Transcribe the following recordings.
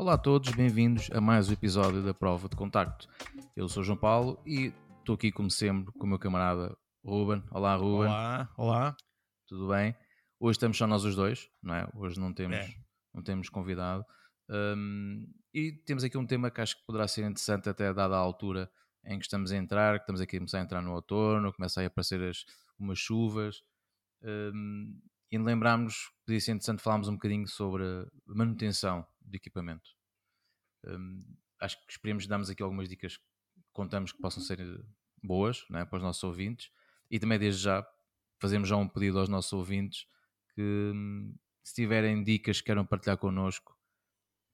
Olá a todos, bem-vindos a mais um episódio da Prova de Contacto. Eu sou João Paulo e estou aqui, como sempre, com o meu camarada Ruben. Olá, Ruben. Olá, olá. Tudo bem? Hoje estamos só nós os dois, não é? Hoje não temos, É. não temos convidado. Um, e temos aqui um tema que acho que poderá ser interessante até dada a altura em que estamos a entrar, que estamos aqui a começar a entrar no outono, começa a aparecer as, umas chuvas. Um, e lembrámos podia ser interessante falarmos um bocadinho sobre manutenção de equipamento. Um, acho que esperemos darmos aqui algumas dicas que contamos que possam ser boas não é, para os nossos ouvintes e também desde já fazemos já um pedido aos nossos ouvintes que hum, se tiverem dicas que queiram partilhar connosco,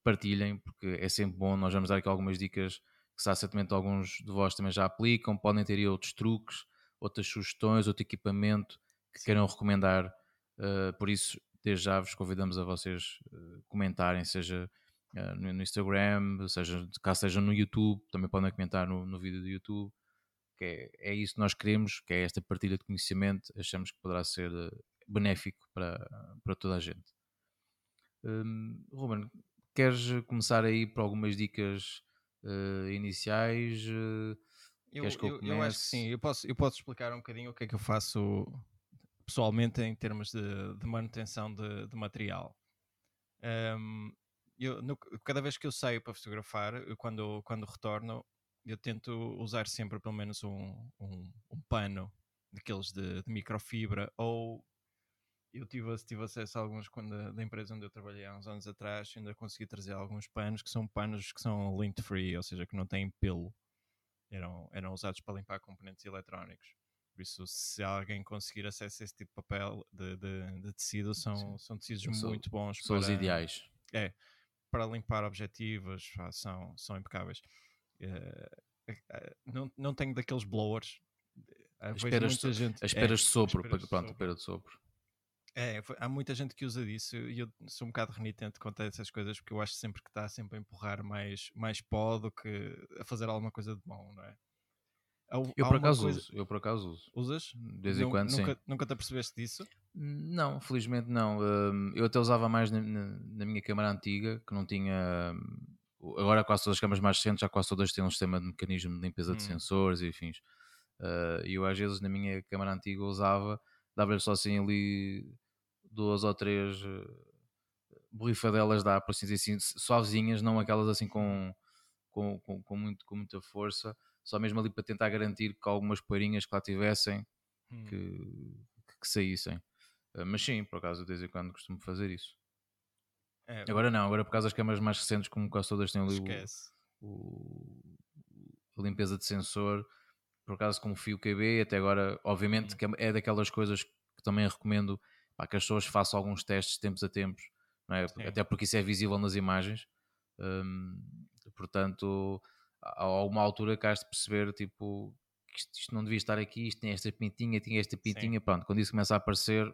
partilhem, porque é sempre bom. Nós vamos dar aqui algumas dicas que certamente alguns de vós também já aplicam. Podem ter aí outros truques, outras sugestões, outro equipamento que queiram recomendar. Uh, por isso, desde já vos convidamos a vocês uh, comentarem, seja uh, no, Instagram, seja caso seja no YouTube, também podem comentar no, no vídeo do YouTube. Que é, é isso que nós queremos, que é esta partilha de conhecimento. Achamos que poderá ser benéfico para, para toda a gente. Um, Ruben, queres começar aí por algumas dicas uh, iniciais? Uh, eu, eu, eu, eu, acho que sim, eu posso, eu posso explicar um bocadinho o que é que eu faço pessoalmente em termos de, de manutenção de, de material. Um, eu, no, cada vez que eu saio para fotografar, eu, quando, quando retorno, eu tento usar sempre pelo menos um, um, um pano daqueles de, de microfibra ou eu tive, tive acesso a alguns quando, da empresa onde eu trabalhei há uns anos atrás, ainda consegui trazer alguns panos que são panos que são lint free, ou seja, que não têm pelo. Eram, eram usados para limpar componentes eletrónicos. Por isso, se alguém conseguir acesso a esse tipo de papel de, de, de tecido, são, são tecidos São- muito bons. São os para- ideais. É, para limpar objetivos, pá, são, são impecáveis. Eh, eh, não, não tenho daqueles blowers. Eh, vejo Esperas- muita gente- As é, esperas de sopro, esperas de pronto, sopro. espera de sopro. É, há muita gente que usa disso e eu sou um bocado renitente quanto a essas coisas porque eu acho sempre que está sempre a empurrar mais, mais pó do que a fazer alguma coisa de bom, não é? Há- Eu há por acaso coisa- uso, eu por acaso uso. Usas? De vez em quando, nunca, sim. Nunca te apercebeste disso? Não, felizmente não. Hum, Eu até usava mais na, na- minha câmara antiga, que não tinha. hum, Agora quase todas as câmaras mais recentes, já quase todas têm um sistema de mecanismo de limpeza de Hum. sensores e afins. Uh, E eu às vezes na minha câmara antiga usava, dava-lhe só assim ali duas ou três uh, borrifadelas dá, por assim dizer assim, suavezinhas, não aquelas assim com, com, com, com muito, com muita força, só mesmo ali para tentar garantir que algumas poeirinhas que lá tivessem Hum. que, que, saíssem. Uh, mas sim, por acaso, de vez em quando costumo fazer isso. É, Agora não, agora por causa das câmaras mais recentes, como quase todas têm ali o, o- a limpeza de sensor, por acaso com o fio QB, até agora, obviamente, Hum. que é daquelas coisas que também recomendo pá, que as pessoas façam alguns testes de tempos a tempos, é? Até porque isso é visível nas imagens. Hum, portanto, há há uma altura que has de perceber tipo que isto, isto não devia estar aqui, isto tem esta pintinha, tinha esta pintinha, pronto, quando isso começa a aparecer,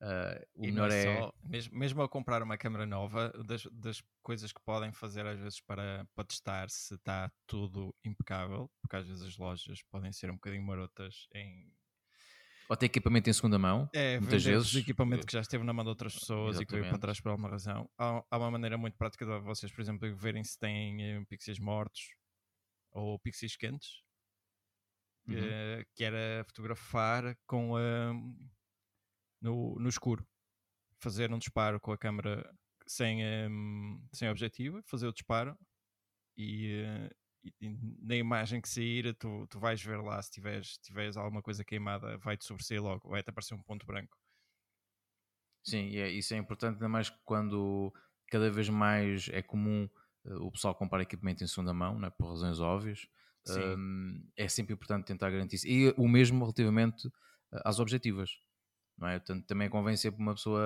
ah, o E melhor é, só, mesmo, mesmo ao comprar uma câmera nova, das, das coisas que podem fazer às vezes para, para testar se está tudo impecável, porque às vezes as lojas podem ser um bocadinho marotas em ou ter equipamento em segunda mão, É, muitas vezes equipamento que já esteve na mão de outras pessoas e que veio para Exatamente. trás por alguma razão. Há, há uma maneira muito prática de vocês, por exemplo, verem se têm eh, pixels mortos ou pixels quentes, Uhum. eh, que era fotografar com a, no, no escuro. Fazer um disparo com a câmera sem, em, sem objetivo, fazer o disparo e, eh, e- na imagem que sair, tu, tu vais ver lá se tiveres, tiveres alguma coisa queimada, vai-te sobressair logo, vai-te aparecer um ponto branco. Sim, e é, isso é importante, ainda mais quando cada vez mais é comum eh, o pessoal comprar equipamento em segunda mão, né, por razões óbvias. Sim. Hum, é sempre importante tentar garantir isso. E o mesmo relativamente eh, às objetivas. Não é? Portanto, também convém sempre uma pessoa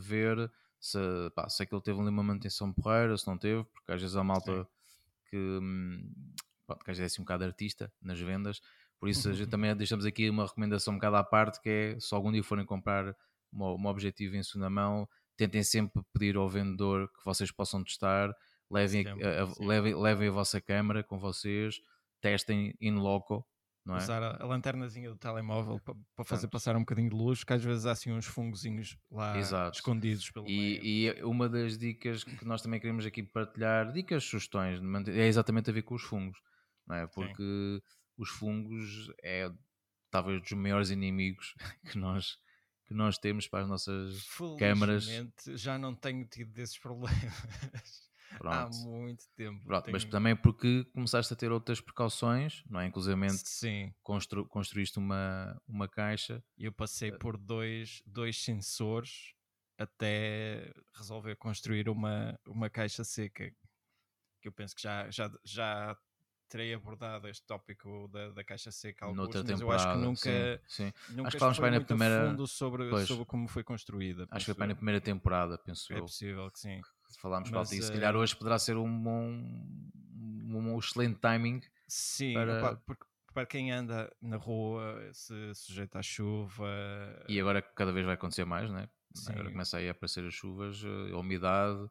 ver se, pá, se aquilo teve ali uma manutenção porreira, se não teve, porque às vezes há malta Sim. Que, hum, pronto, que às vezes é assim um bocado artista nas vendas. Por isso a gente também deixamos aqui uma recomendação um bocado à parte, que é se algum dia forem comprar uma objetivo em segunda mão, tentem sempre pedir ao vendedor que vocês possam testar, levem, a- a- a- sim. levem, levem a vossa câmera com vocês, testem in loco, não é? Usar a, a lanternazinha do telemóvel para, para fazer passar um bocadinho de luz, que às vezes há assim uns fungozinhos lá Exato. escondidos pelo e, e, uma das dicas que nós também queremos aqui partilhar, dicas, sugestões, é exatamente a ver com os fungos, não é? Porque Sim. os fungos é talvez dos maiores inimigos que nós que nós temos para as nossas câmaras. já não tenho tido desses problemas. Pronto. Há muito tempo. Pronto, tenho... Mas também porque começaste a ter outras precauções, não é? Inclusive Sim. Constru, construíste uma, uma caixa. Eu passei eh, por dois, dois sensores até resolver construir uma, uma caixa seca. Que eu penso que já, já, já terei abordado este tópico da, da caixa seca alguns, Noutra mas eu acho que nunca, sim, sim. nunca acho que falamos bem na primeira fundo sobre, sobre como foi construída. Acho que foi bem na primeira temporada, penso é eu. É possível que sim. Falámos para e se calhar eh, hoje poderá ser um bom, um, um excelente timing. Sim, para... Opa, porque para quem anda na rua, se sujeita à chuva. E agora cada vez vai acontecer mais, né? Sim. Agora começa aí a aparecer as chuvas, a umidade.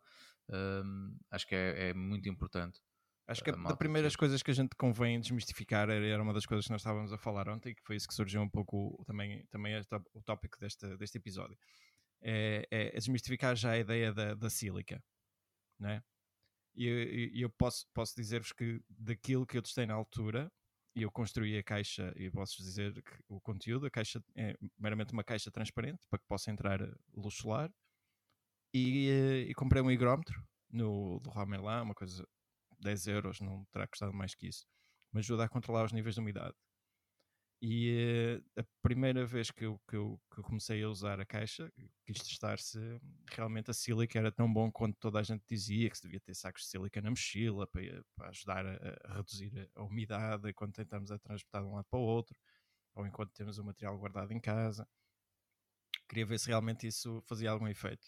Hum, acho que é, é, muito importante. Acho que a, das primeiras coisas que a gente convém desmistificar era uma das coisas que nós estávamos a falar ontem, que foi isso que surgiu um pouco também, também é o tópico deste, deste episódio é, é, desmistificar já a ideia da, da sílica, né? E eu, eu posso, posso dizer-vos que daquilo que eu testei na altura, e eu construí a caixa, e posso dizer que o conteúdo, a caixa é meramente uma caixa transparente para que possa entrar luz solar, e, eh, e comprei um higrómetro no do Ramelin, uma coisa 10 euros, não terá custado mais que isso, mas ajuda a controlar os níveis de umidade. E uh, a primeira vez que eu, que, eu, que eu comecei a usar a caixa, quis testar se realmente a sílica era tão bom quanto toda a gente dizia, que se devia ter sacos de sílica na mochila para, para ajudar a, a, reduzir a umidade enquanto tentamos a transportar de um lado para o outro, ou enquanto temos o material guardado em casa. Queria ver se realmente isso fazia algum efeito.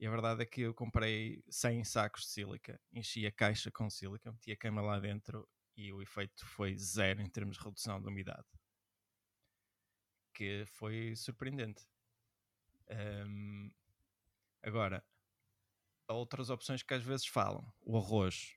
E a verdade é que eu comprei 100 sacos de sílica, enchi a caixa com sílica, meti a cama lá dentro e o efeito foi zero em termos de redução de umidade. Que foi surpreendente. Um, agora, há outras opções que às vezes falam. O arroz.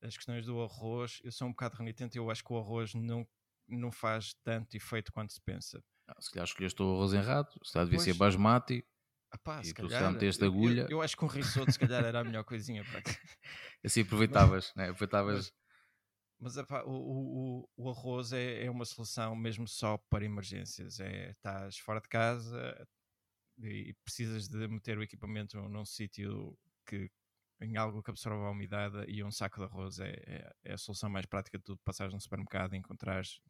As questões do arroz, eu sou um bocado renitente, eu acho que o arroz não, não faz tanto efeito quanto se pensa. Se calhar escolheste o arroz errado, se calhar devia ser basmati. Apá, e se tu calhar, meteste agulha. Eu, eu, acho que um risoto se calhar era a melhor coisinha para Assim aproveitavas, né? aproveitavas mas o, o, o, arroz é, é, uma solução mesmo só para emergências. É, estás fora de casa e precisas de meter o equipamento num sítio que em algo que absorva a umidade e um saco de arroz é, é, é a solução mais prática de tudo. Passares no supermercado e encontrares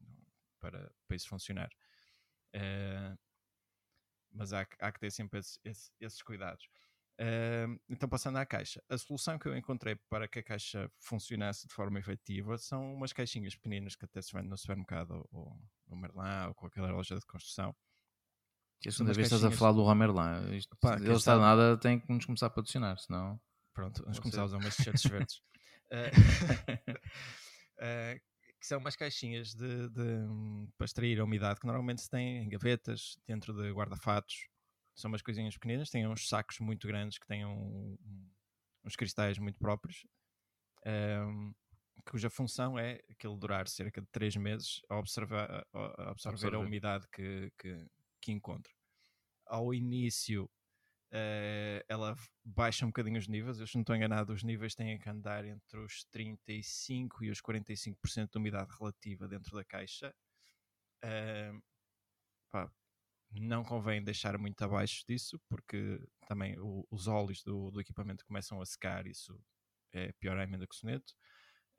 para, para isso funcionar. Uh, mas há, há que ter sempre esse, esse, esses cuidados. Uh, então, passando à caixa, a solução que eu encontrei para que a caixa funcionasse de forma efetiva são umas caixinhas pequeninas que até se vende no supermercado ou no Merlin ou qualquer loja de construção. Que a segunda vez estás a falar do. Isto, Pá, ele está nada, tem que nos começar a patrocinar, senão. Pronto, vamos começar a usar umas t-shirts verdes. Uh, uh, que são umas caixinhas de, de, hum, para extrair a umidade que normalmente se tem em gavetas, dentro de guarda-fatos são umas coisinhas pequeninas, têm uns sacos muito grandes que têm um, uns cristais muito próprios, um, cuja função é aquele durar cerca de 3 meses a, observar, a, absorver a umidade que, que, que encontra. Ao início, uh, ela baixa um bocadinho os níveis, eu se não estou enganado, os níveis têm que andar entre os 35% e os 45% de umidade relativa dentro da caixa. Uh, pá, não convém deixar muito abaixo disso, porque também o, os óleos do, do, equipamento começam a secar, isso é pior ainda que o soneto,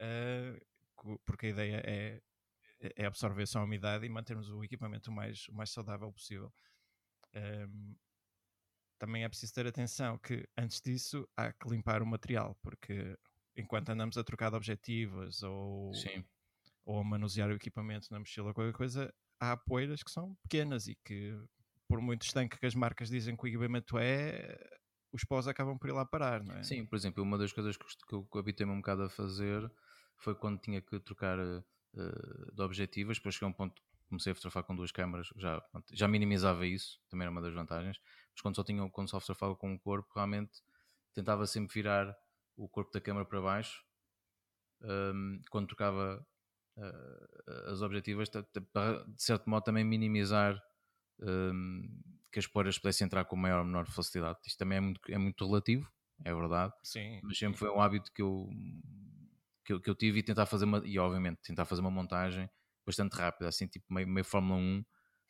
uh, porque a ideia é, é absorver só a umidade e mantermos o equipamento o mais, o mais saudável possível. Um, também é preciso ter atenção que antes disso há que limpar o material, porque enquanto andamos a trocar de objetivos ou, ou a manusear o equipamento na mochila ou qualquer coisa, há poeiras que são pequenas e que, por muito estanque que as marcas dizem que o equipamento é, os pós acabam por ir lá parar, não é? Sim, por exemplo, uma das coisas que eu habitei-me um bocado a fazer foi quando tinha que trocar uh, de objetivas, depois cheguei a um ponto comecei a fotografar com duas câmaras, já, já minimizava isso, também era uma das vantagens, mas quando só, tinha, quando só fotografava com o corpo, realmente tentava sempre virar o corpo da câmara para baixo, um, quando trocava as objetivas para, de certo modo, também minimizar um, que as poeiras pudessem entrar com maior ou menor facilidade. Isto também é muito, é muito relativo, é verdade. Sim. Mas sempre foi um hábito que eu, que eu, que eu tive e tentar fazer uma, e obviamente tentar fazer uma montagem bastante rápida, assim tipo meio, meio Fórmula 1, uh,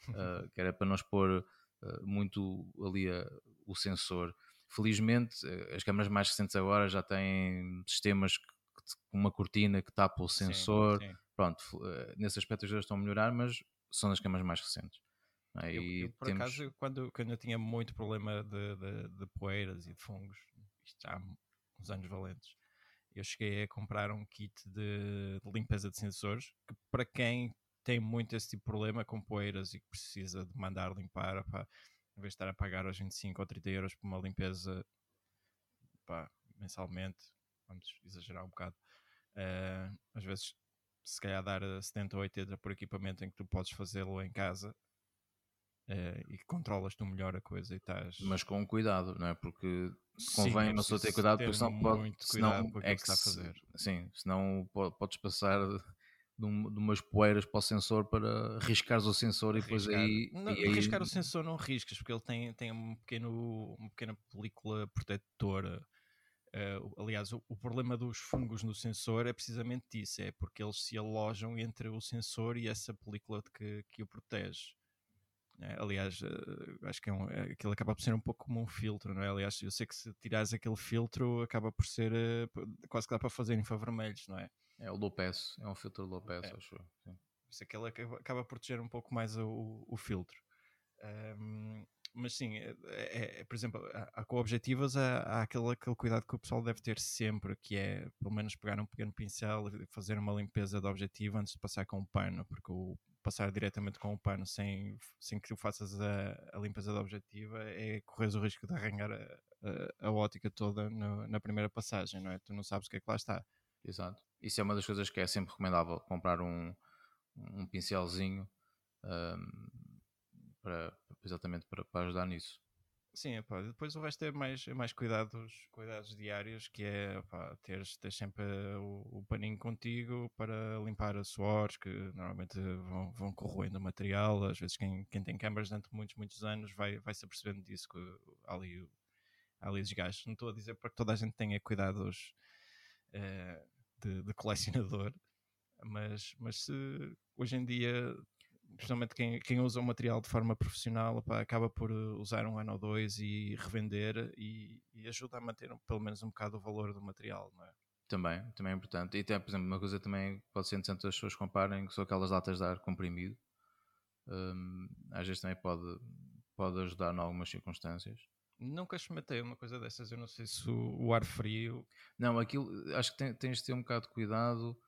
que era para não expor uh, muito ali o sensor. Felizmente, as câmaras mais recentes agora já têm sistemas com uma cortina que tapa o sensor. Sim, sim. Pronto, uh, nesse aspecto as coisas estão a melhorar, mas são das câmaras mais recentes. É? Eu, eu, por temos... acaso, quando, quando eu tinha muito problema de, de, de poeiras e de fungos, isto já há uns anos valentes, eu cheguei a comprar um kit de, de, limpeza de sensores que para quem tem muito esse tipo de problema com poeiras e que precisa de mandar limpar, pá, em vez de estar a pagar os 25 ou 30 euros por uma limpeza pá, mensalmente, vamos exagerar um bocado, uh, às vezes se calhar dar 70 ou 80 por equipamento em que tu podes fazê-lo em casa Uh, e controlas tu melhor a coisa e estás. Mas com cuidado, não é? Porque convém uma pessoa ter cuidado, porque senão pode. Senão é que, que está a fazer. Sim, senão podes passar de, um, de, umas poeiras para o sensor para riscares o sensor arriscar. e depois aí. Não, e aí... Riscar o sensor não riscas, porque ele tem, tem um pequeno, uma pequena película protetora. Uh, aliás, o, o, problema dos fungos no sensor é precisamente isso: é porque eles se alojam entre o sensor e essa película que, que o protege. É, aliás, uh, acho que é um, é, aquilo acaba por ser um pouco como um filtro, não é? Aliás, eu sei que se tirares aquele filtro, acaba por ser quase que dá para fazer infravermelhos, não é? É o low pass, é um filtro low pass, é. acho eu. Isso aquele acaba, acaba por proteger um pouco mais o, o filtro. Um, mas sim, é, é, é, por exemplo, há, com objetivas há, há, aquele, aquele cuidado que o pessoal deve ter sempre, que é pelo menos pegar um pequeno pincel e fazer uma limpeza de objetivo antes de passar com o pano, porque o passar diretamente com o pano sem, sem que tu faças a, a limpeza da objetiva é corres o risco de arranhar a, a, a ótica toda no, na primeira passagem, não é? Tu não sabes o que é que lá está. Exato. Isso é uma das coisas que é sempre recomendável, comprar um, um pincelzinho um, para, exatamente para, para ajudar nisso. Sim, epá, depois o resto é mais, é mais cuidados, cuidados diários, que é epá, teres, teres sempre o, o, paninho contigo para limpar os suores, que normalmente vão, vão corroendo o material. Às vezes quem, quem tem câmaras durante muitos, muitos anos vai, vai se apercebendo disso, que ali, ali desgastes. Não estou a dizer para que toda a gente tenha cuidados eh, de, de colecionador, mas, mas se hoje em dia principalmente quem, quem usa o material de forma profissional opa, acaba por uh, usar um ano ou dois e revender e, e, ajuda a manter pelo menos um bocado o valor do material, não é? Também, também é importante. E tem, por exemplo, uma coisa também pode ser interessante as pessoas comparem, que são aquelas latas de ar comprimido. Um, às vezes também pode, pode ajudar em algumas circunstâncias. Nunca experimentei uma coisa dessas, eu não sei se o, o ar frio. Não, aquilo acho que tem, tens de ter um bocado de cuidado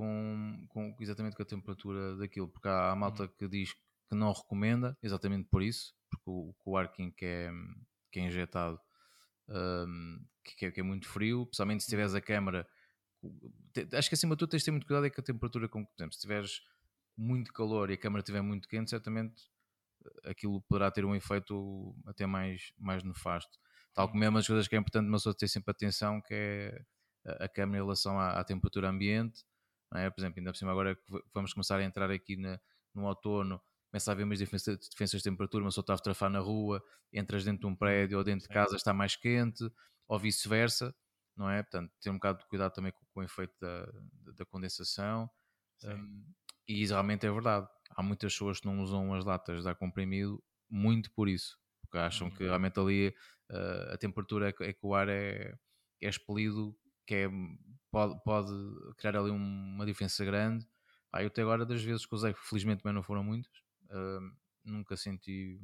com, com exatamente com a temperatura daquilo, porque há a malta uhum. que diz que não recomenda, exatamente por isso, porque o, o ar que é, que é injetado um, que, é, que, é, muito frio, principalmente se uhum. tiveres a câmara. Acho que acima de tudo tens de ter muito cuidado é com a temperatura com que, por exemplo, se tiveres muito calor e a câmara estiver muito quente, certamente eh, aquilo poderá ter um efeito até mais, mais nefasto. Tal como é uma das coisas que é importante uma pessoa ter sempre atenção, que é a câmara em relação à, à temperatura ambiente é? Por exemplo, ainda por cima agora que vamos começar a entrar aqui na, no outono, começa a haver umas diferenças, diferenças de temperatura, uma pessoa está a fotografar na rua, entras dentro de um prédio ou dentro de casa está mais quente, ou vice-versa, não é? Portanto, ter um bocado de cuidado também com, com o efeito da, da condensação. Um, e isso realmente é verdade. Há muitas pessoas que não usam as latas de ar comprimido muito por isso, porque acham uhum. que realmente ali uh, a temperatura é que, é que o ar é, é expelido, que é pode, pode criar ali uma diferença grande. Ah, eu até agora, das vezes que usei, felizmente também não foram muitas, uh, nunca senti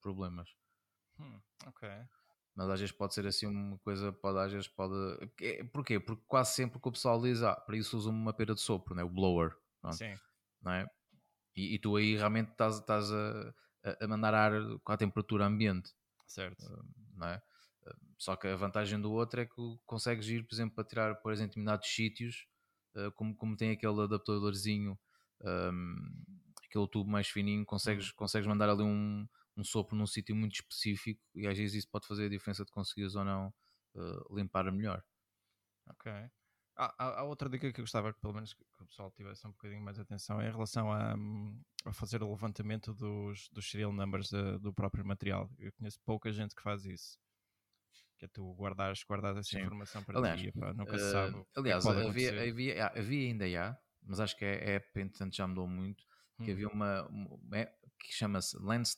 problemas. Hum, ok. Mas às vezes pode ser assim uma coisa, pode, às vezes pode. Porquê? Porque quase sempre que o pessoal diz, ah, para isso usa uma pera de sopro, né? o blower. Pronto. Sim. Não é? E, e, tu aí realmente estás, estás a, a mandar ar com a temperatura ambiente. Certo. Uh, não é? Só que a vantagem do outro é que consegues ir, por exemplo, para tirar por exemplo, em determinados sítios, uh, como, como tem aquele adaptadorzinho, um, aquele tubo mais fininho, consegues, uhum. consegues mandar ali um, um sopro num sítio muito específico e às vezes isso pode fazer a diferença de conseguires ou não uh, limpar melhor. Ok. Há, há, outra dica que eu gostava que pelo menos que o pessoal tivesse um bocadinho mais atenção é em relação a, a fazer o levantamento dos, dos serial numbers de, do próprio material. Eu conheço pouca gente que faz isso. Que é tu guardares, guardares essa Sim. informação para aliás, ti, pá, nunca uh, se sabe. Eh, aliás, havia, havia, havia, ainda há, mas acho que a app, entretanto, já mudou muito. Que hum. havia uma, uma app que chama-se Lens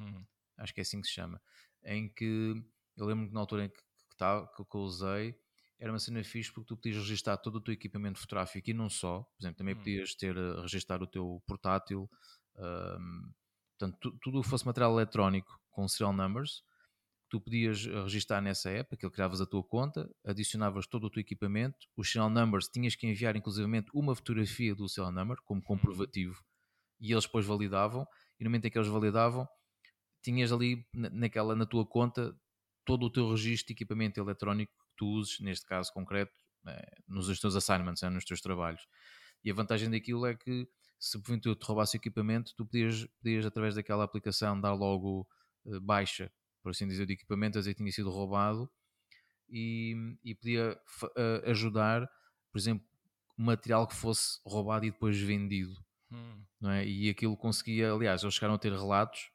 hum. acho que é assim que se chama, em que eu lembro que na altura em que, que, tá, que, que eu usei era uma cena fixe porque tu podias registrar todo o teu equipamento fotográfico e não só, por exemplo, também hum. podias ter eh, registrar o teu portátil, um, portanto, tu, tudo o que fosse material eletrónico com serial numbers, tu podias registrar nessa app, aquilo criavas a tua conta, adicionavas todo o teu equipamento, os serial numbers tinhas que enviar inclusivamente uma fotografia do serial number como hum. comprovativo e eles depois validavam, e no momento em que eles validavam, tinhas ali naquela, na tua conta todo o teu registro de equipamento eletrónico tu uses, neste caso concreto, é, nos teus assignments, é, nos teus trabalhos. E a vantagem daquilo é que se porventura te roubasse o equipamento, tu podias, podias através daquela aplicação dar logo baixa, por assim dizer, de equipamento, a dizer que tinha sido roubado e, e podia uh, ajudar, por exemplo, material que fosse roubado e depois vendido. Hum. Não é? E aquilo conseguia, aliás, eles chegaram a ter relatos,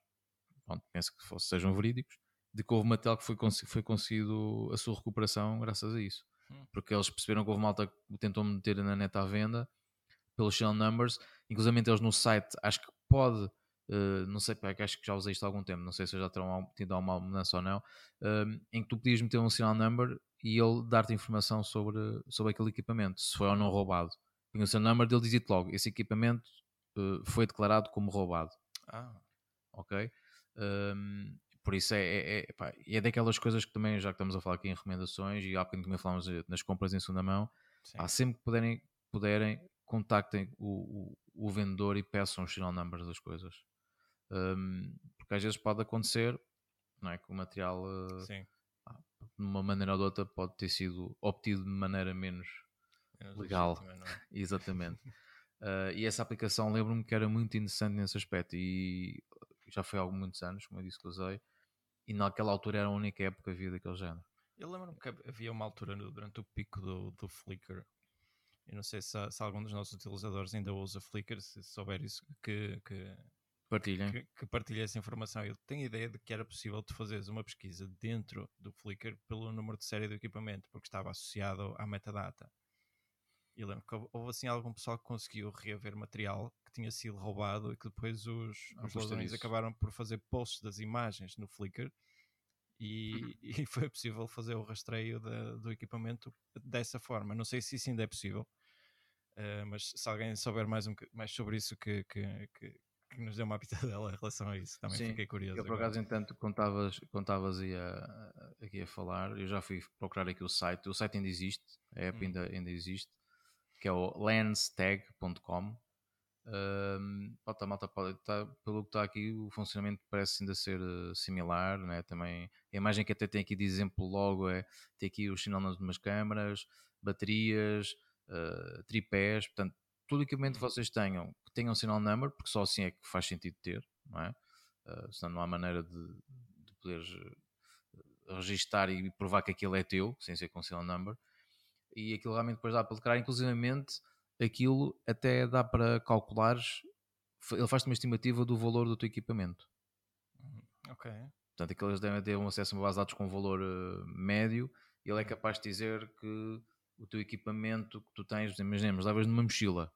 pronto, penso que fosse, sejam verídicos, de que houve material que foi, foi conseguido a sua recuperação graças a isso. Hum. Porque eles perceberam que houve malta que tentou meter na net à venda pelos shell numbers, inclusive eles no site, acho que pode, uh, não sei, acho que já usei isto há algum tempo, não sei se já terão tido alguma mudança ou não, uh, em que tu podias meter um serial number e ele dar-te informação sobre, sobre aquele equipamento, se foi ou não roubado. E o serial number dele dizia-te logo, esse equipamento uh, foi declarado como roubado. Ah. Ok? Um, por isso é, é, é, pá, é daquelas coisas que também, já que estamos a falar aqui em recomendações e há bocadinho também falamos nas compras em segunda mão, há sempre que puderem, puderem contactem o, o, o, vendedor e peçam os serial numbers das coisas. Um, porque às vezes pode acontecer não é, que o material, uh, de uma maneira ou de outra, pode ter sido obtido de maneira menos, menos legal. É? Exatamente. Uh, e essa aplicação lembro-me que era muito interessante nesse aspecto e já foi há muitos anos, como eu disse que usei, e naquela altura era a única época que havia daquele género. Eu lembro-me que havia uma altura durante o pico do, do Flickr. Eu não sei se, se algum dos nossos utilizadores ainda usa Flickr, se souber isso, que, que partilhem. Que, que essa informação. Eu tenho a ideia de que era possível tu fazeres uma pesquisa dentro do Flickr pelo número de série do equipamento, porque estava associado à metadata. E lembro que houve assim algum pessoal que conseguiu reaver material que tinha sido roubado e que depois os, ah, os ladrões acabaram por fazer posts das imagens no Flickr e, uhum. e foi possível fazer o rastreio do equipamento dessa forma. Não sei se isso ainda é possível, uh, mas se alguém souber mais, um, mais sobre isso que, que, que, que nos dê uma pitadela em relação a isso, também Sim, fiquei curioso. Eu por acaso, entanto, contavas, contavas aí a, aqui a falar, eu já fui procurar aqui o site, o site ainda existe, a app hum. ainda, ainda existe que é o lenstag.com. Um, malta, pode, tá, pelo que está aqui, o funcionamento parece ainda ser uh, similar. Né? Também, a imagem que até tem aqui de exemplo logo é tem aqui os sinais de umas câmaras, baterias, uh, tripés, portanto, todo equipamento que vocês tenham que tenham sinal number, porque só assim é que faz sentido ter, não é? Uh, senão não há maneira de, de poderes registar e provar que aquilo é teu, sem ser com sinal number e aquilo realmente depois dá para declarar, inclusivamente aquilo até dá para calculares, ele faz-te uma estimativa do valor do teu equipamento. Ok. Portanto, aqueles devem ter um acesso a uma base de dados com valor uh, médio e ele é uhum. capaz de dizer que o teu equipamento que tu tens, imaginemos, levas numa mochila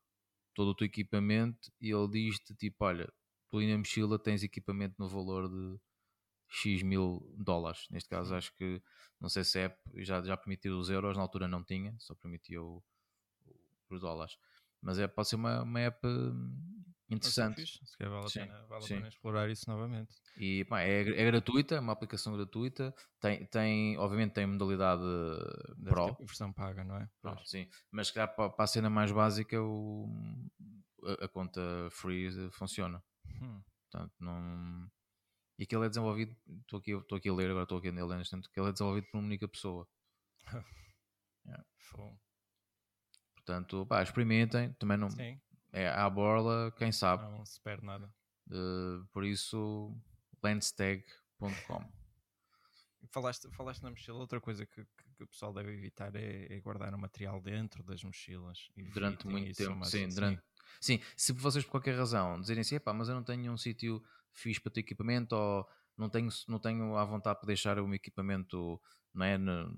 todo o teu equipamento e ele diz-te tipo, olha, tu aí na mochila tens equipamento no valor de X mil dólares. Neste caso, acho que não sei se é já, já permitiu os euros, na altura não tinha, só permitia o, os dólares. Mas é, pode ser uma, uma app interessante. Se calhar vale, a, pena, vale a pena explorar isso novamente. E pá, é, é gratuita, é uma aplicação gratuita. Tem, tem, obviamente tem modalidade Deve Pro. versão paga, não é? Ah, sim, mas se calhar para, para a cena mais básica o, a, a conta free funciona. Hum. Portanto, não e aquilo é desenvolvido, estou aqui, estou aqui a ler, agora estou aqui a ler neste que ele é desenvolvido por uma única pessoa. yeah. Portanto, pá, experimentem, também não Sim. é à borla, quem sabe. Não se perde nada. Uh, por isso, landstag.com. Falaste, falaste na mochila, outra coisa que, que, o pessoal deve evitar é, é, guardar o material dentro das mochilas. Durante muito tempo, sim, durante, sim. Se vocês por qualquer razão dizerem assim, mas eu não tenho um sítio fixe para ter equipamento ou não tenho, não tenho à vontade para deixar o meu equipamento não é, no,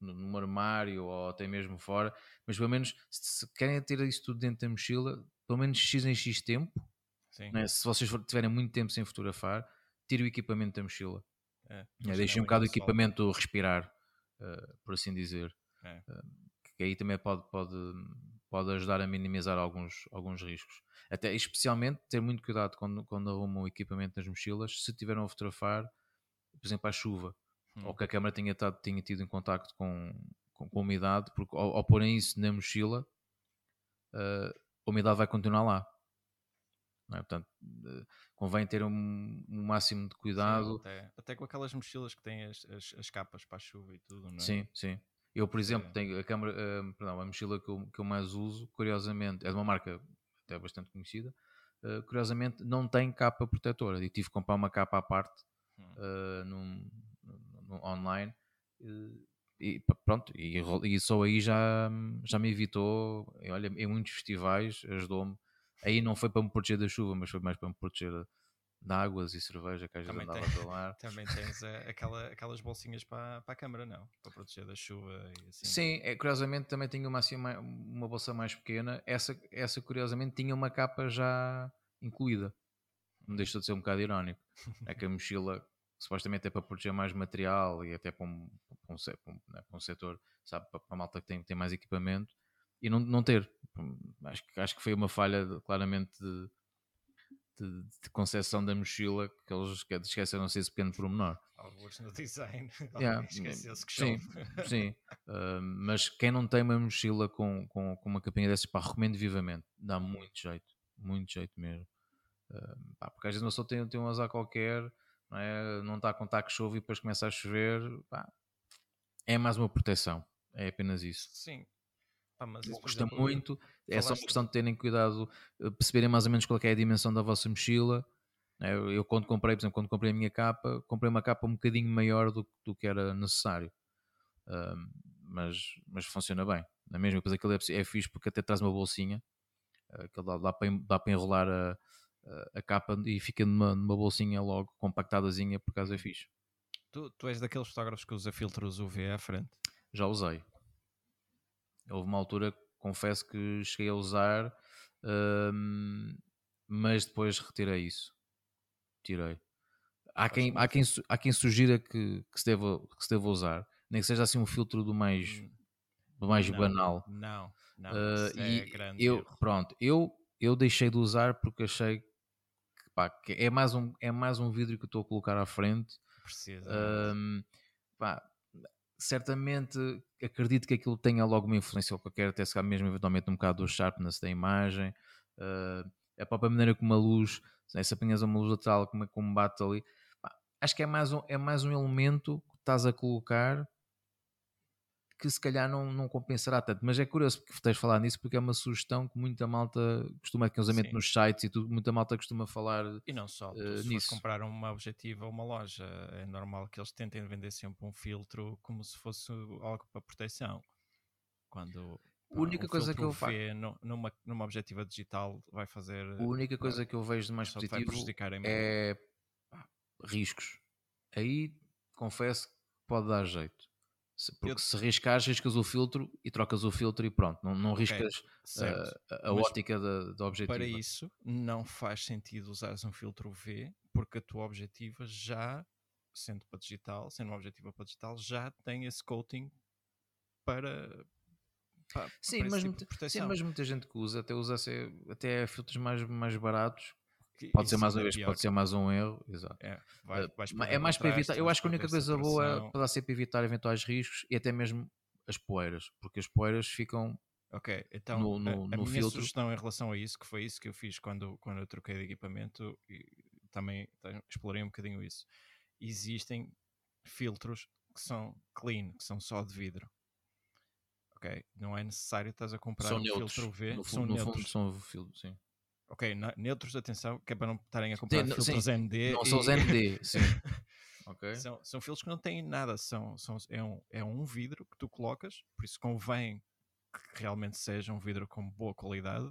no armário ou até mesmo fora, mas pelo menos se querem ter isso tudo dentro da mochila, pelo menos X em X tempo, é? se vocês tiverem muito tempo sem fotografar, tire o equipamento da mochila. É, é, deixem um bocado o equipamento respirar, uh, por assim dizer. É. Uh, que aí também pode, pode, pode ajudar a minimizar alguns, alguns riscos. Até especialmente ter muito cuidado quando, quando arrumam o equipamento nas mochilas, se tiveram a fotografar, por exemplo, à chuva, hum. ou que a câmera tenha, tado, tenha tido em contacto com, com, com umidade, porque ao, ao porem isso na mochila, uh, a umidade vai continuar lá. É? Portanto, convém ter um, um máximo de cuidado. Sim, até, até, com aquelas mochilas que têm as, as, as, capas para a chuva e tudo, não é? Sim, sim. Eu, por exemplo, é. tenho a câmera, uh, perdão, a mochila que eu, que eu mais uso, curiosamente, é de uma marca até bastante conhecida, uh, curiosamente não tem capa protetora. E tive que comprar uma capa à parte uh, num, num, online. e pronto, e, e só aí já, já me evitou. Olha, em muitos festivais ajudou-me Aí não foi para me proteger da chuva, mas foi mais para me proteger de águas e cerveja que às vezes andava tem, a falar. Também tens a, aquela, aquelas bolsinhas para, para a câmara, não? Para proteger da chuva e assim. Sim, é, curiosamente também tinha uma, assim, uma, uma bolsa mais pequena. Essa, essa curiosamente tinha uma capa já incluída. Não deixa de ser um bocado irónico. É que a mochila supostamente é para proteger mais material e até para um, para um, para um, né, para um setor, sabe, para, para a malta que tem, tem mais equipamento e não, não ter. Acho, acho que foi uma falha claramente de, de, de concepção da mochila que eles esqueceram esse pequeno pormenor. Alguns no design, yeah, esqueceu-se que Sim, sim. Uh, mas quem não tem uma mochila com, com, com uma capinha dessas, pá, recomendo vivamente. Dá muito jeito, muito jeito mesmo. Uh, pá, porque às vezes uma pessoa tem, tem um azar qualquer, não, é? não está a contar que chove e depois começa a chover. Pá, é mais uma proteção, é apenas isso. Sim, Pá, mas isso, custa exemplo, muito, é só uma questão de terem cuidado, eh, perceberem mais ou menos qual é a dimensão da vossa mochila. Né? Eu, quando comprei, por exemplo, quando comprei a minha capa, comprei uma capa um bocadinho maior do, do que era necessário. Uh, mas, mas funciona bem. Na mesma coisa ele é, é fixe porque até traz uma bolsinha, uh, que dá, dá, para, dá para enrolar a, a, capa e fica numa, numa bolsinha logo compactadazinha por causa é fixe. Tu, tu és daqueles fotógrafos que usa filtros UV à frente? Já usei. Houve uma altura, confesso que cheguei a usar, hum, mas depois retirei isso. Tirei. Há quem, há, quem, há quem sugira que, que, se deva, que se deva usar, nem que seja assim um filtro do mais, hum. do mais não, banal. Não, não. Uh, e é grande eu, pronto, eu, eu deixei de usar porque achei pá, é, mais um, é mais um vidro que eu estou a colocar à frente. Precisa. Um, pá, certamente acredito que aquilo tenha logo uma influência qualquer, até se mesmo eventualmente um bocado do sharpness da imagem, uh, a própria maneira como a luz, né, se apanhas uma luz lateral, como, como bate ali, acho que é mais, um, é mais um elemento que estás a colocar que se calhar não, não compensará tanto. Mas é curioso porque tens falar nisso porque é uma sugestão que muita malta costuma, que usamento nos sites e tudo, muita malta costuma falar E não só, uh, se nisso. comprar uma objetiva ou uma loja, é normal que eles tentem vender sempre um filtro como se fosse algo para proteção. Quando a única um coisa que eu faço numa, numa objetiva digital vai fazer a única coisa que eu vejo de mais positivo é riscos. Aí confesso que pode dar jeito porque eu... se riscares, riscas o filtro e trocas o filtro e pronto, não, não riscas okay, a, a ótica da, da objetiva. Para isso, não faz sentido usares um filtro V, porque a tua objetiva já, sendo para digital, sendo uma objetiva para digital, já tem esse coating para. para sim, para mas, tipo sim, mas muita gente que usa até usa até filtros mais, mais baratos Pode ser mais uma vez, é pode ser mais um erro, exato. É, vai, uh, é mais para evitar. Eu acho que a única coisa boa para ser para evitar eventuais riscos e até mesmo as poeiras, porque as poeiras ficam Ok, então no, no, a, a no minha filtro. sugestão em relação a isso, que foi isso que eu fiz quando, quando eu troquei de equipamento, e também explorei um bocadinho isso. Existem filtros que são clean, que são só de vidro. Ok, não é necessário estás a comprar são um neutros. filtro V. No, são no neutros. fundo são filtros, sim. Ok, neutros, atenção, que é para não estarem a comprar sim, filtros sim. ND. Não e... são os ND, sim. Okay. São, são filtros que não têm nada, são, são, é, um, é um vidro que tu colocas, por isso convém que realmente seja um vidro com boa qualidade.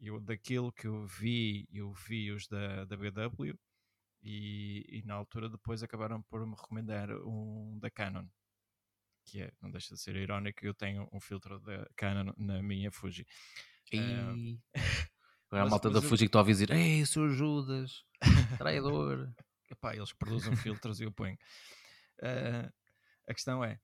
Eu, daquilo que eu vi, eu vi os da, da BW e, e na altura depois acabaram por me recomendar um da Canon, que é, não deixa de ser irónico, eu tenho um filtro da Canon na minha Fuji. E... Um, Agora a malta da Fuji que está a dizer, ei, seu Judas, traidor. Epá, eles produzem filtros e eu ponho. Uh, a questão é,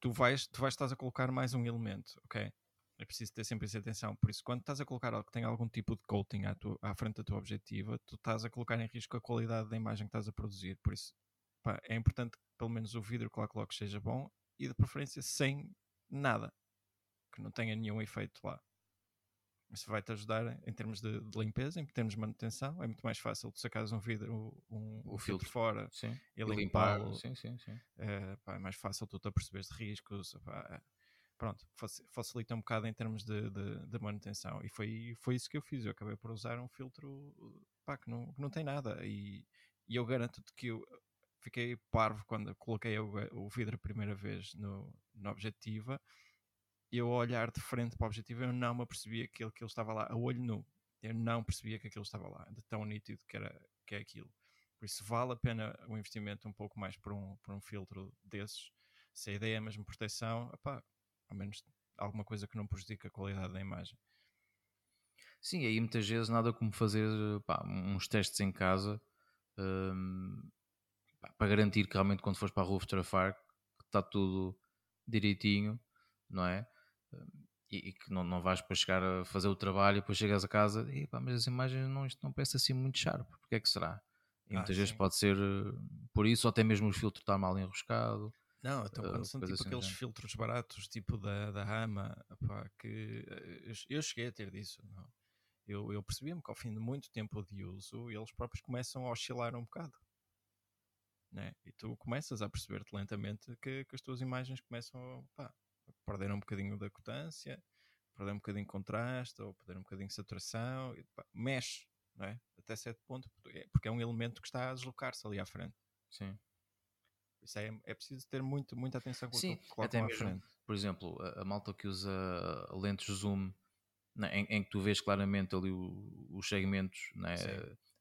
tu vais, tu vais estás a colocar mais um elemento, ok? É preciso ter sempre essa atenção. Por isso, quando estás a colocar algo que tem algum tipo de coating à, tua, à frente da tua objetiva, tu estás a colocar em risco a qualidade da imagem que estás a produzir. Por isso, pá, é importante que pelo menos o vidro que lá coloques seja bom e de preferência sem nada, que não tenha nenhum efeito lá. Isso vai-te ajudar em termos de, de, limpeza, em termos de manutenção. É muito mais fácil tu sacares um vidro, um, o, filtro fora sim. e limpá-lo. Sim, sim, sim. É, pá, é mais fácil tu te aperceberes de riscos. Pá, é, pronto, facilita um bocado em termos de, de, de, manutenção. E foi, foi isso que eu fiz. Eu acabei por usar um filtro pá, que, não, que não tem nada. E, e eu garanto-te que eu fiquei parvo quando coloquei o, o vidro a primeira vez no, na objetiva eu olhar de frente para o objetivo, eu não me apercebia que ele estava lá, a olho nu. Eu não percebia que aquilo estava lá, de tão nítido que, era, que é aquilo. Por isso vale a pena o investimento um pouco mais por um, por um filtro desses. Se a ideia é mesmo proteção, epá, ao menos alguma coisa que não prejudique a qualidade da imagem. Sim, aí muitas vezes nada como fazer pá, uns testes em casa hum, pá, para garantir que realmente quando fores para a rua fotografar está tudo direitinho, não é? E, e, que não, não vais para chegar a fazer o trabalho e depois chegas a casa e pá, mas as imagens não, isto não parece assim muito sharp, porque é que será? E ah, muitas sim. vezes pode ser eh, por isso, ou até mesmo o filtro está mal enroscado. Não, então quando uh, são tipo assim, aqueles já. filtros baratos, tipo da, da Rama, pá, que eh, eu, cheguei a ter disso. Não? Eu, eu percebi-me que ao fim de muito tempo de uso, eles próprios começam a oscilar um bocado. Né? E tu começas a perceber-te lentamente que, que, as tuas imagens começam pá, perder um bocadinho da cotância, perder um bocadinho de contraste, ou perder um bocadinho de saturação, e, pá, mexe, não é? Até certo ponto, porque é um elemento que está a deslocar-se ali à frente. Sim. Isso é, é preciso ter muito, muita atenção com Sim, o que até mesmo, frente. Por exemplo, a, a, malta que usa lentes zoom, né, em, em, que tu vês claramente ali o, os segmentos né,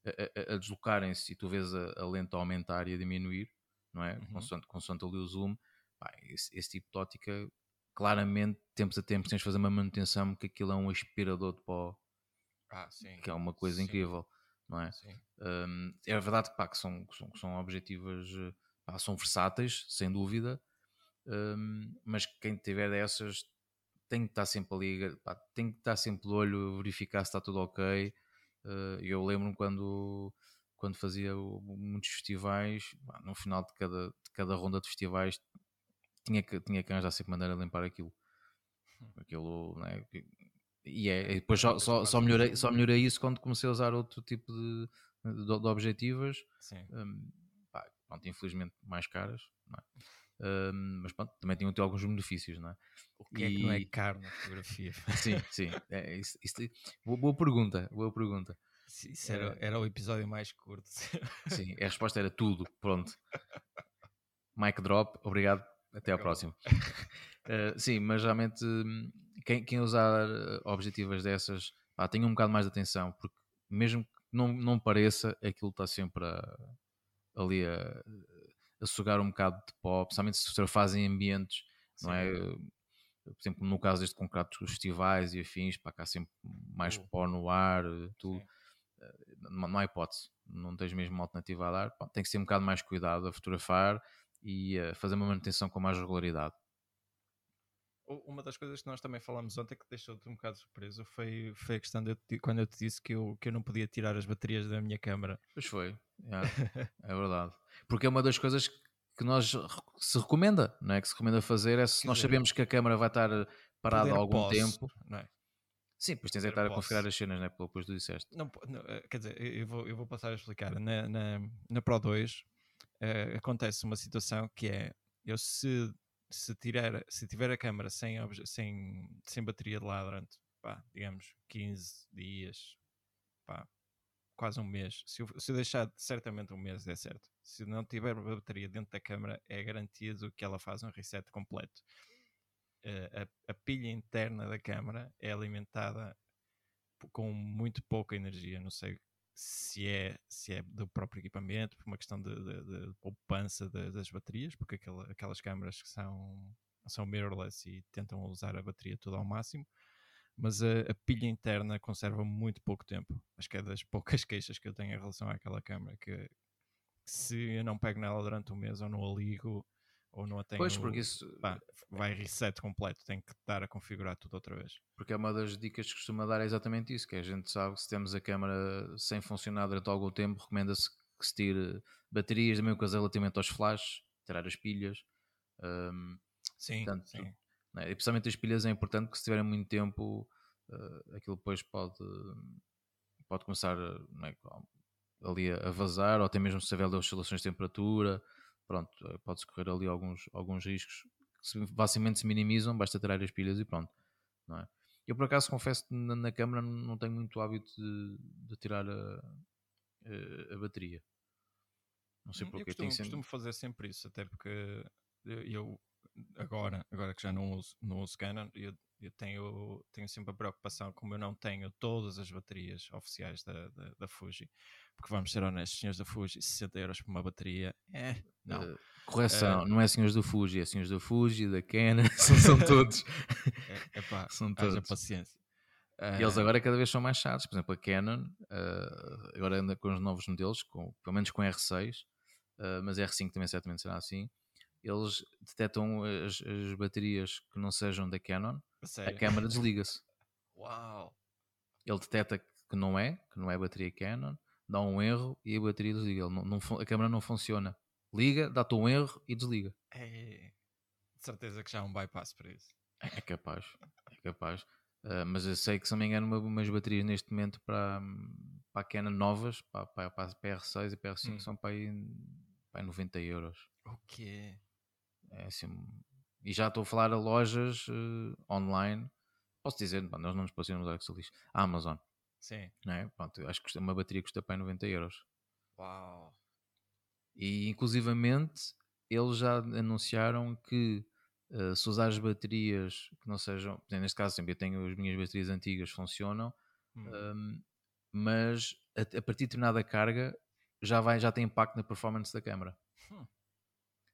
a, a, a deslocarem-se e tu vês a, lente a aumentar e a diminuir, não é? Uhum. Consoante, consoante ali o zoom, pá, esse, esse, tipo de ótica claramente, tempos a tempos, tens de fazer uma manutenção porque aquilo é um aspirador de pó. Ah. Que é uma coisa sim. incrível, não é? Um, é verdade pá, que são, são, são objetivas, pá, são versáteis, sem dúvida, um, mas quem tiver dessas tem que estar sempre ali, pá, tem que estar sempre de olho, verificar se está tudo ok. Uh, eu lembro-me quando, quando fazia muitos festivais, no final de cada, de cada ronda de festivais tinha que, tinha que arranjar sempre maneira de limpar aquilo. Hum. Aquilo, né? E é, e depois só, só, só, melhorei, só melhorei isso quando comecei a usar outro tipo de, de, de objetivas. Um, pá, pronto, infelizmente mais caras, é? um, mas pronto, também tinham alguns benefícios, não é? O que e... é que não é caro na fotografia? sim, sim. É, isso, isso, boa, boa, pergunta, boa pergunta. Isso era, era o episódio mais curto. sim, a resposta era tudo, pronto. Mic drop, obrigado até ao próximo. uh, sim, mas realmente hum, quem, quem usar eh, objetivas dessas pá, tenha um bocado mais de atenção, porque mesmo que não, não pareça, aquilo está sempre a, ali a, a sugar um bocado de pó, principalmente se você faz em ambientes, sim. não é? Por exemplo, no caso deste concreto dos festivais e afins, para cá sempre mais pó no ar, tudo. Não, não há hipótese, não tens mesmo uma alternativa a dar. Pá, tem que ser um bocado mais cuidado a fotografar e uh, fazer uma manutenção com mais regularidade. Uma das coisas que nós também falámos ontem que deixou-te um bocado surpreso foi, foi a questão de eu quando eu te disse que eu, que eu não podia tirar as baterias da minha câmara. Pois foi, é, é verdade. Porque é uma das coisas que nós se recomenda, não é? Que se recomenda fazer é se Quer nós dizer, sabemos que a câmara vai estar parada há algum posse, tempo. Não é? Sim, depois tens de estar a configurar as cenas, não é? Pelo que tu disseste. Não, não, eh, quer dizer, eu vou, eu vou passar a explicar. Na, na, na Pro 2 uh, acontece uma situação que é eu se, se, tirar, se tiver a câmera sem, sem, sem bateria de lá durante, pá, digamos, 15 dias, pá, quase um mês. Se eu, se eu deixar certamente um mês é certo. Se não tiver bateria dentro da câmara, é garantido que ela faz um reset completo. Uh, a, a, pilha interna da câmara é alimentada com muito pouca energia. Não sei se é, se é do próprio equipamento, por uma questão de, de, de poupança de, das baterias, porque aquela, aquelas câmaras que são, são mirrorless e tentam usar a bateria toda ao máximo, mas a, a, pilha interna conserva muito pouco tempo. Acho que é das poucas queixas que eu tenho em relação àquela câmera, que se eu não pego nela durante um mês ou não a ligo ou não a tenho, pois, porque isso pá, vai reset completo, tem que estar a configurar tudo outra vez. Porque é uma das dicas que costuma dar é exatamente isso, que a gente sabe que se temos a câmera sem funcionar durante algum tempo, recomenda-se que se tire baterias, a mesma coisa relativamente aos flashes, tirar as pilhas. Um, sim, portanto, sim. Né? E principalmente as pilhas é importante porque se tiverem muito tempo, uh, aquilo depois pode, pode começar é, ali a vazar, ou até mesmo se houver oscilações de temperatura, pronto, eh, pode-se correr ali alguns, alguns riscos que facilmente se minimizam, basta tirar as pilhas e pronto. Não é? Eu por acaso confesso que na, na câmara não tenho muito hábito de, de tirar a, a, a, bateria. Não sei hum, porque. Eu costumo, sempre... costumo fazer sempre isso, até porque eu agora, agora que já não uso, não uso Canon, eu, eu tenho, tenho sempre a preocupação, como eu não tenho todas as baterias oficiais da, da, da Fuji, porque vamos ser honestos, senhores da Fuji, 60 euros por uma bateria, é, não. Uh, correção, uh, não é senhores da Fuji, é senhores da Fuji, da Canon, são, são todos. É, pá, são todos. paciência. Uh, e eles agora cada vez são mais chatos, por exemplo, a Canon agora anda com os novos modelos, com, pelo menos com R6, mas a R5 também certamente será assim eles detectam as, as baterias que não sejam da Canon, a, a câmera desliga-se. Uau! Ele detecta que não é, que não é bateria Canon, dá um erro e a bateria desliga. Ele não, não, a câmera não funciona. Liga, dá-te um erro e desliga. É, de certeza que já há um bypass para isso. É capaz, é capaz. Uh, mas eu sei que, se não me engano, uma, umas baterias neste momento para, para a Canon novas, para, para, para a PR6 e PR5, hum. são para aí, para aí 90 euros. O quê? É assim, e já estou a falar a lojas uh, online. Posso dizer, bom, nós não nos posicionamos a diz. A Amazon. Sim. Não é? Pronto, acho que uma bateria custa para 90 euros. Uau. E inclusivamente eles já anunciaram que uh, se usar as baterias que não sejam, neste caso sempre eu tenho as minhas baterias antigas funcionam, hum. um, mas a, a, partir de determinada carga já vai já tem impacto na performance da câmera. Hum.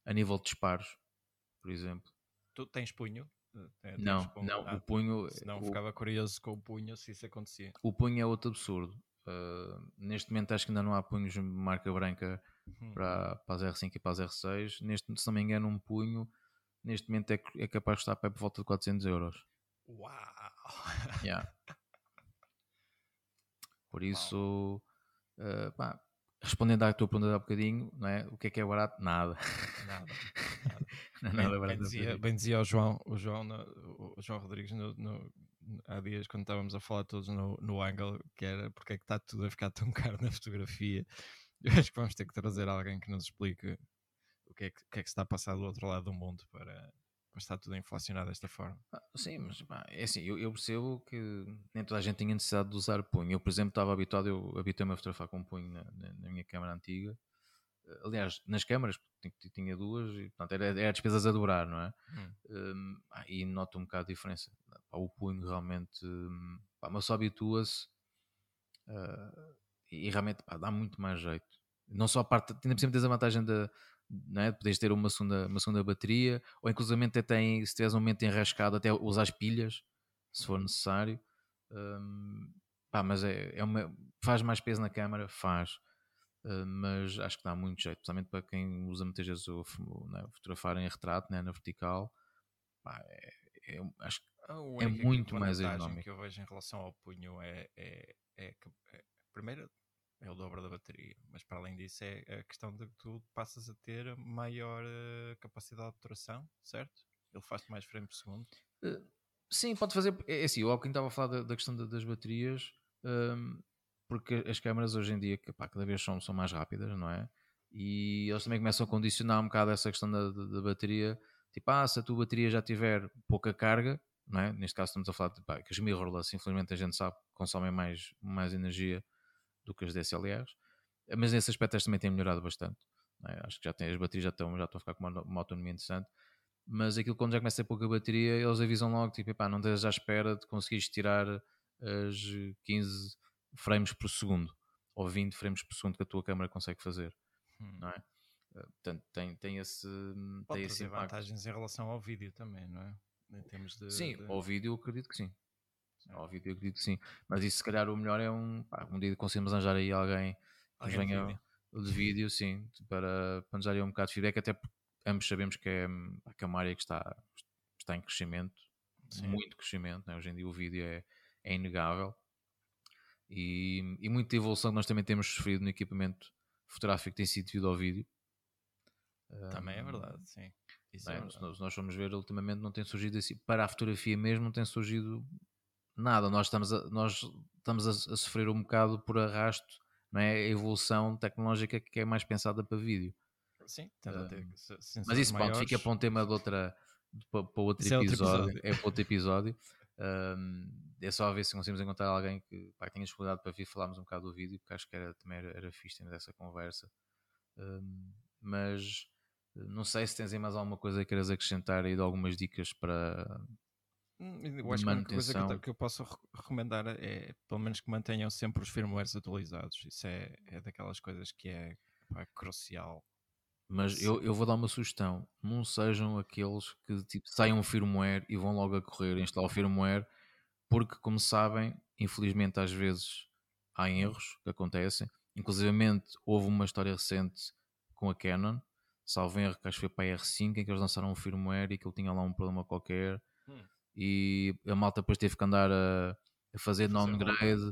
A nível de disparos por exemplo. Tu tens punho? Eh, não, não, ah, o punho. Não, ficava curioso com o punho se isso acontecia. O punho é outro absurdo. Uh, neste momento acho que ainda não há punhos de marca branca hum. para, para as R5 e para as R6. Neste, se não me engano, um punho neste momento é, é capaz de estar por volta de 400 euros. Uau! Yeah. Por isso, uh, pá, respondendo à tua pergunta há bocadinho, não é? o que é que é barato? Nada. Nada. nada. nada bem, barato. Bem dizia, bem dizia o João, o João, no, o João Rodrigues no, no, há dias quando estávamos a falar todos no, no Angle, que era porque é que está tudo a ficar tão caro na fotografia. Eu acho que vamos ter que trazer alguém que nos explique o que é que, que, é que está a passar do outro lado do mundo para, mas está tudo inflacionado desta forma. Ah, sim, mas pá, é assim, eu, eu, percebo que nem toda a gente tinha necessidade de usar punho. Eu, por exemplo, estava habituado, eu habituei-me a fotografar com punho na, na, na, minha câmera antiga. Aliás, nas câmaras, tinha duas e portanto, era, era despesas a dobrar, não é? Hum. Um, e noto um bocado a diferença. Pá, o punho realmente, hum, pá, mas só habitua-se uh, e realmente pá, dá muito mais jeito. Não só a parte, ainda por cima tens a vantagem da não é? Podes ter uma segunda, uma segunda bateria, ou inclusive até tem, se tiveres um momento enrascado, até usar as pilhas, se for necessário. Um, pá, mas é, é uma, faz mais peso na câmara, faz. Uh, mas acho que dá muito jeito, principalmente para quem usa muitas vezes o, né, fotografar em retrato, né, na vertical. Pá, é, é, acho que é muito mais ergonómico. que eu vejo em relação ao punho é, é, é que, é, primeiro, é o dobro da bateria. Mas para além disso é a questão de que tu passas a ter maior uh, capacidade de tração, certo? Ele faz mais frame por segundo. Uh, sim, pode fazer. É, é assim, o Alckmin estava a falar da, da questão das baterias, um, ehm, porque as câmaras hoje em dia pá, cada vez são, são mais rápidas, não é? E eles também começam a condicionar um bocado essa questão da, da, da bateria. Tipo, ah, se a tua bateria já tiver pouca carga, não é? Neste caso estamos a falar de, pá, que as mirrorless, infelizmente a gente sabe, consomem mais, mais energia do que as DSLRs, mas nesse aspecto também tem melhorado bastante. É? Acho que já tem, as baterias já estão, já estão a ficar com uma, uma autonomia interessante. Mas aquilo quando já começa a pouca bateria, eles avisam logo, tipo, epá, não estejas à espera de conseguires tirar as 15 frames por segundo ou 20 frames por segundo que a tua câmera consegue fazer, hum. não é? Eh, portanto, tem, tem esse, Pode tem esse vantagens em relação ao vídeo também, não é? Em termos de, sim, de... ao vídeo eu acredito que sim. Sim. Ao vídeo eu acredito que sim. Mas isso se calhar o melhor é um, pá, um dia conseguimos arranjar aí alguém que alguém venha de vídeo. de vídeo, sim, para, para nos dar aí um bocado de feedback, até porque ambos sabemos que é, que é uma área que está, está em crescimento, sim. muito crescimento, né? hoje em dia o vídeo é, é inegável e, e muita evolução que nós também temos sofrido no equipamento fotográfico tem sido devido ao vídeo. Também é verdade, sim. Isso é, é verdade. Nós, nós formos ver, ultimamente não tem surgido assim, para a fotografia mesmo, não tem surgido nada. Nós estamos a, nós estamos a, a sofrer um bocado por arrasto, não é? A evolução tecnológica que é mais pensada para vídeo. Sim, uh, ter mas isso pronto, fica para um tema de outra para, para outro, episódio, é outro episódio. É para outro episódio. Um, é só a ver se conseguimos encontrar alguém que, pá, que tenha disponibilidade para vir falarmos um bocado do vídeo, porque acho que era, também era, era fixe termos essa conversa. Um, mas não sei se tens aí mais alguma coisa que queiras acrescentar aí de algumas dicas para. Hum, eu acho que a única coisa que eu, que eu, posso recomendar é pelo menos que mantenham sempre os firmwares atualizados. Isso é, é daquelas coisas que é pá, crucial. Mas eu, eu vou dar uma sugestão: não sejam aqueles que tipo, saiam um firmware e vão logo a correr instalar o firmware porque, como sabem, infelizmente às vezes há erros que acontecem. Inclusive, houve uma história recente com a Canon, salvo erro, que acho que foi para a R5, em que eles lançaram um firmware e que ele tinha lá um problema qualquer. Hum. E a malta depois teve que andar a, a fazer downgrade.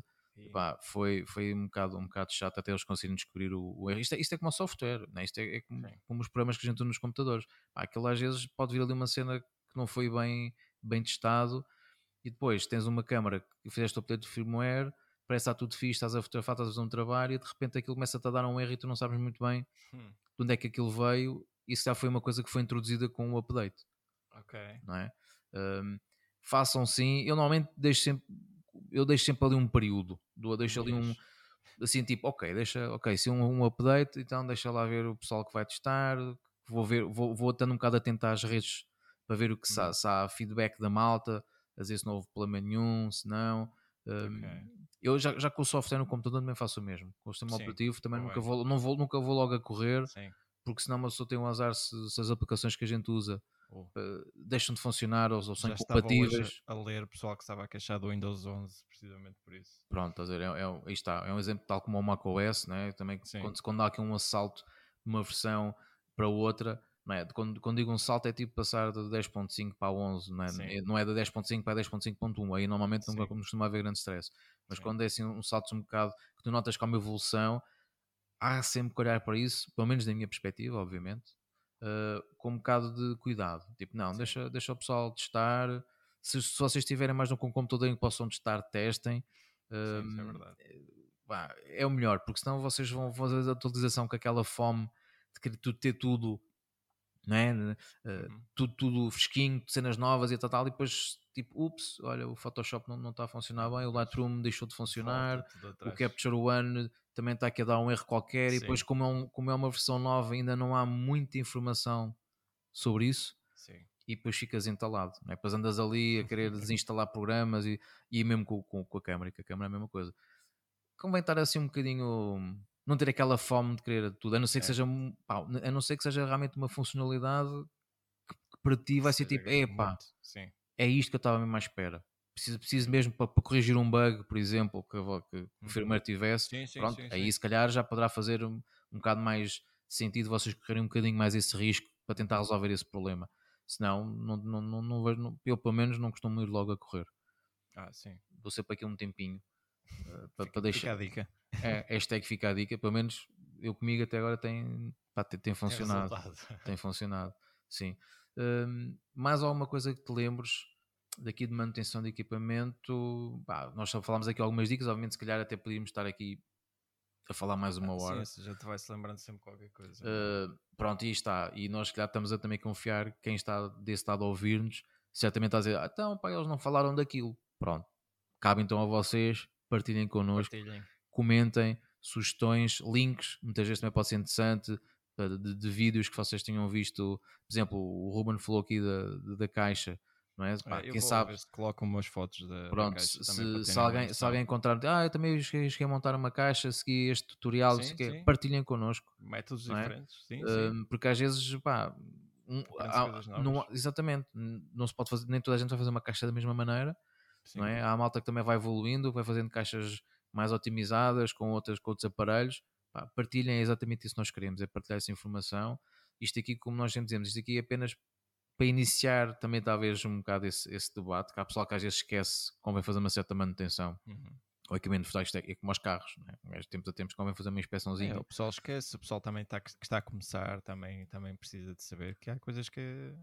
Pá, foi, foi um, bocado, um bocado chato até eles conseguirem descobrir o, o erro. Isto é, isto é como o software, né? isto é, é como, como, os programas que a gente usa nos computadores. Pá, aquilo às vezes pode vir ali uma cena que não foi bem, bem testado e depois tens uma câmara que fizeste o update do firmware, parece que está tudo fixe, estás a fotografar, estás a fazer um trabalho e de repente aquilo começa-te a dar um erro e tu não sabes muito bem hum. de onde é que aquilo veio. Isso já foi uma coisa que foi introduzida com o update. Ok. Não é? Um, façam sim. Eu normalmente deixo sempre, eu deixo sempre ali um período. Deixo ali um assim tipo, ok, deixa, ok, se um, um update, então deixa lá ver o pessoal que vai testar. Vou ver, vou, vou estando um bocado atento às redes para ver o que se, se há feedback da malta às vezes não houve problema nenhum, se não. Um, okay. Eu já, já com o software no computador também faço o mesmo. Com o sistema Sim, operativo também nunca vou, não vou, nunca vou logo a correr, Sim. porque senão uma pessoa tem um azar se, se as aplicações que a gente usa uh, deixam de funcionar ou, ou são incompatíveis. a ler o pessoal que estava a queixar do Windows 11 precisamente por isso. Pronto, a dizer, é, é, aí está, é um exemplo tal como o macOS, né? também quando, quando há aqui um assalto de uma versão para outra não é? Quando, quando digo um salto é tipo passar de 10.5 para 11, não é? Sim. Não é de 10.5 para 10.5.1, aí normalmente nunca costuma haver grande stress. Mas Sim. quando é assim um salto um bocado que tu notas que há uma evolução, há sempre que olhar para isso, pelo menos da minha perspectiva, obviamente, uh, com um bocado de cuidado. Tipo, não, deixa, deixa o pessoal testar. Se, se vocês tiverem mais um computador em que possam testar, testem. Sim, é verdade. Bah, é o melhor, porque senão vocês vão fazer a atualização com aquela fome de querer ter tudo não é? Uh, uhum. tudo, tudo fresquinho, cenas novas e tal, tal, e depois tipo, ups, olha, o Photoshop não, não está a funcionar bem, o Lightroom deixou de funcionar, o Capture One também está aqui a dar um erro qualquer, Sim. e depois, como é, um, como é uma versão nova, ainda não há muita informação sobre isso. Sim. E depois ficas entalado, né? depois andas ali a querer desinstalar programas e, e mesmo com, com, com a câmera, que a câmera é a mesma coisa. Convém estar assim um bocadinho não ter aquela fome de querer tudo, a não ser que é. seja pá, a não ser que seja realmente uma funcionalidade que, que para ti vai ser tipo, epá, é isto que eu estava mesmo à espera. Preciso, preciso mesmo para, para, corrigir um bug, por exemplo, que, que, que o firmware uhum. tivesse, sim, sim, pronto, sim, aí se calhar já poderá fazer um, um bocado mais sentido vocês correrem um bocadinho mais esse risco para tentar resolver esse problema. Senão, não, não, não, não, não eu pelo menos não costumo ir logo a correr. Ah, sim. Vou ser para aqui um tempinho uh, para, para deixar. Fica a dica. É, hashtag fica a dica, pelo menos eu comigo até agora tem, pá, tem, tem funcionado. Tem, tem funcionado, sim. Um, mais alguma coisa que te lembres daqui de manutenção de equipamento? Pá, nós só falámos aqui algumas dicas, obviamente, se calhar até podíamos estar aqui a falar mais uma ah, hora. Sim, já te vai-se lembrando sempre qualquer coisa. Uh, pronto, e está. E nós, se calhar, estamos a também confiar quem está desse lado a ouvir-nos, certamente está a dizer: ah, então, pá, eles não falaram daquilo. Pronto, cabe então a vocês partilhem connosco. Partilhem comentem sugestões, links, muitas vezes também pode ser interessante de, de, vídeos que vocês tenham visto, por exemplo, o Ruben falou aqui da, da caixa, não é? Pá, é quem sabe se colocam umas fotos da, Pronto, da caixa se, se alguém, se alguém encontrar, ah, eu também cheguei, cheguei a montar uma caixa, segui este tutorial, sim, sim. partilhem connosco. Métodos é? diferentes, sim, uh, porque às vezes, pá, um, há, não, exatamente, não se pode fazer, nem toda a gente vai fazer uma caixa da mesma maneira, não é? Há a malta que também vai evoluindo, vai fazendo caixas mais otimizadas com, outras, com outros aparelhos. Pá, partilhem é exatamente isso que nós queremos, é partilhar essa informação. Isto aqui, como nós sempre dizemos, isto aqui é apenas para iniciar também talvez um bocado esse, esse debate, que há pessoal que às vezes esquece convém fazer uma certa manutenção. Uhum. O equipamento de é como os carros, né? mas tempos a tempos convém fazer uma inspeçãozinha. É, o pessoal esquece, o pessoal também está, que está a começar também, também precisa de saber que há coisas que,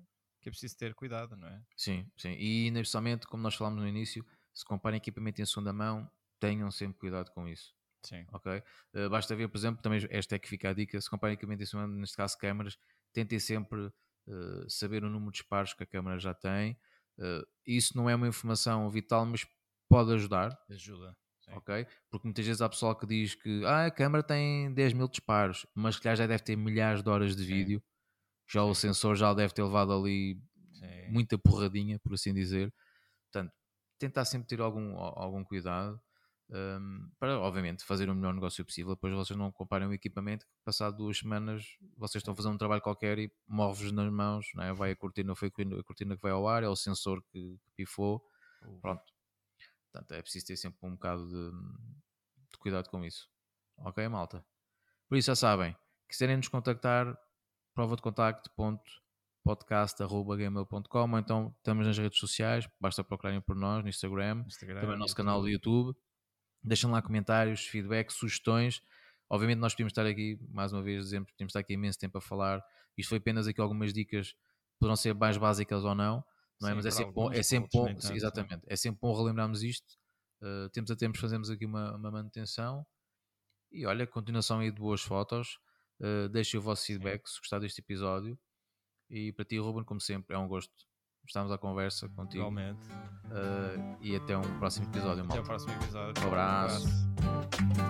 que é preciso ter cuidado, não é? Sim, sim. E inicialmente, como nós falámos no início, se comparem equipamento em segunda mão, tenham sempre cuidado com isso. Sim. Ok? Uh, basta ver, por exemplo, também esta é que fica a dica, se comparem equipamento em neste caso câmaras, tentem sempre uh, saber o número de disparos que a câmara já tem. Uh, isso não é uma informação vital, mas pode ajudar. Ajuda. Sim. Ok? Porque muitas vezes há pessoal que diz que ah, a câmera tem 10 mil disparos, mas que já deve ter milhares de horas de Sim. vídeo. Já Sim. o sensor já deve ter levado ali muita porradinha, por assim dizer. Portanto, tentar sempre ter algum, algum cuidado um, para, obviamente, fazer o melhor negócio possível. Depois vocês não comparem o equipamento que, passado duas semanas, vocês estão a fazer um trabalho qualquer e move-vos nas mãos, é? vai a cortina, foi a cortina que vai ao ar, é o sensor que, que pifou. Pronto. Portanto, é preciso ter sempre um bocado de, de cuidado com isso. Ok, malta? Por isso já sabem, quiserem nos contactar, prova de contacto, ponto, podcast.gmail.com ou então estamos nas redes sociais, basta procurarem por nós no Instagram, Instagram também no nosso YouTube. canal do YouTube. Deixem lá comentários, feedback, sugestões. Obviamente nós podíamos estar aqui, mais uma vez dizemos, podíamos estar aqui imenso tempo a falar. Isto foi apenas aqui algumas dicas, poderão ser mais básicas ou não, não é? Sim, Mas é sempre bom, é sempre bom, sim, exatamente, é sempre bom relembrarmos isto. Uh, temos a tempos fazemos aqui uma, uma manutenção e olha, continuação aí de boas fotos. Uh, deixem o vosso feedback sim. se gostar deste episódio e para ti, Ruben, como sempre, é um gosto. Estamos à conversa contigo. Igualmente. Uh, e até um próximo episódio, malta. Até o próximo episódio. Um abraço. Um abraço.